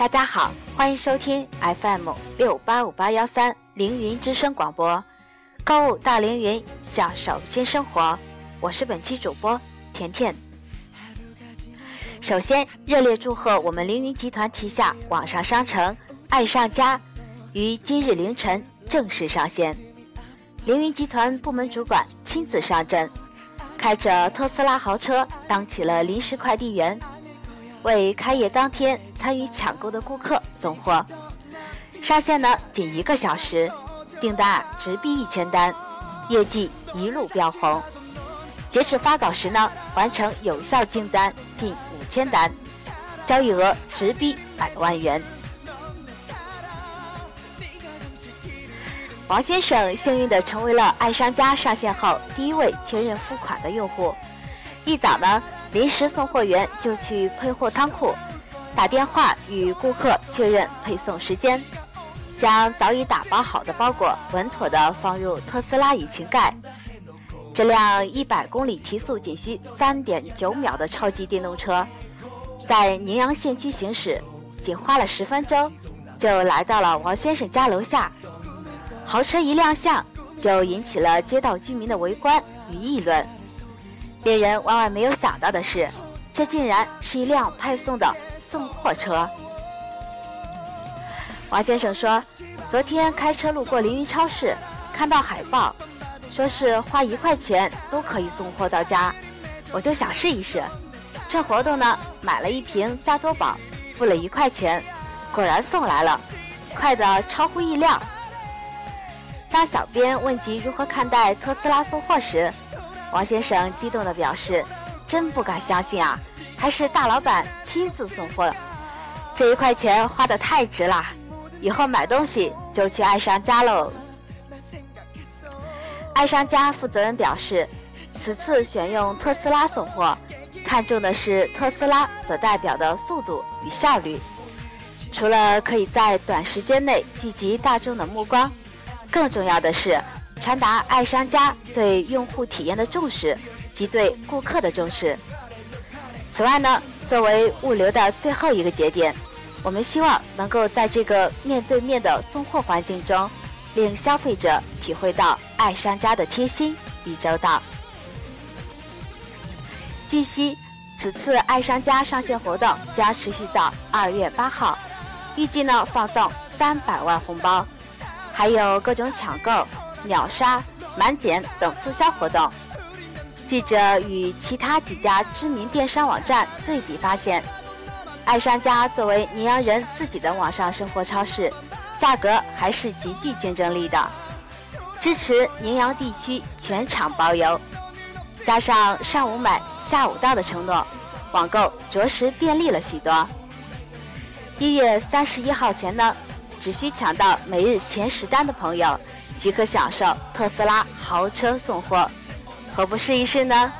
大家好，欢迎收听 FM 六八五八幺三凌云之声广播，购物大凌云，享受新生活。我是本期主播甜甜。首先，热烈祝贺我们凌云集团旗下网上商城爱上家于今日凌晨正式上线。凌云集团部门主管亲自上阵，开着特斯拉豪车当起了临时快递员。为开业当天参与抢购的顾客送货，上线呢仅一个小时，订单直逼一千单，业绩一路飙红。截止发稿时呢，完成有效订单近五千单，交易额直逼百万元。王先生幸运地成为了爱商家上线后第一位确认付款的用户，一早呢。临时送货员就去配货仓库，打电话与顾客确认配送时间，将早已打包好的包裹稳妥地放入特斯拉引擎盖。这辆一百公里提速仅需三点九秒的超级电动车，在宁阳县区行驶，仅花了十分钟，就来到了王先生家楼下。豪车一亮相，就引起了街道居民的围观与议论。令人万万没有想到的是，这竟然是一辆派送的送货车。王先生说：“昨天开车路过凌云超市，看到海报，说是花一块钱都可以送货到家，我就想试一试。趁活动呢，买了一瓶加多宝，付了一块钱，果然送来了，快得超乎意料。”当小编问及如何看待特斯拉送货时，王先生激动地表示：“真不敢相信啊，还是大老板亲自送货，这一块钱花得太值了，以后买东西就去爱商家喽。”爱商家负责人表示：“此次选用特斯拉送货，看重的是特斯拉所代表的速度与效率。除了可以在短时间内聚集大众的目光，更重要的是。”传达爱商家对用户体验的重视及对顾客的重视。此外呢，作为物流的最后一个节点，我们希望能够在这个面对面的送货环境中，令消费者体会到爱商家的贴心与周到。据悉，此次爱商家上线活动将持续到二月八号，预计呢放送三百万红包，还有各种抢购。秒杀、满减等促销活动。记者与其他几家知名电商网站对比发现，爱商家作为宁阳人自己的网上生活超市，价格还是极具竞争力的。支持宁阳地区全场包邮，加上上午买下午到的承诺，网购着实便利了许多。一月三十一号前呢，只需抢到每日前十单的朋友。即可享受特斯拉豪车送货，何不试一试呢？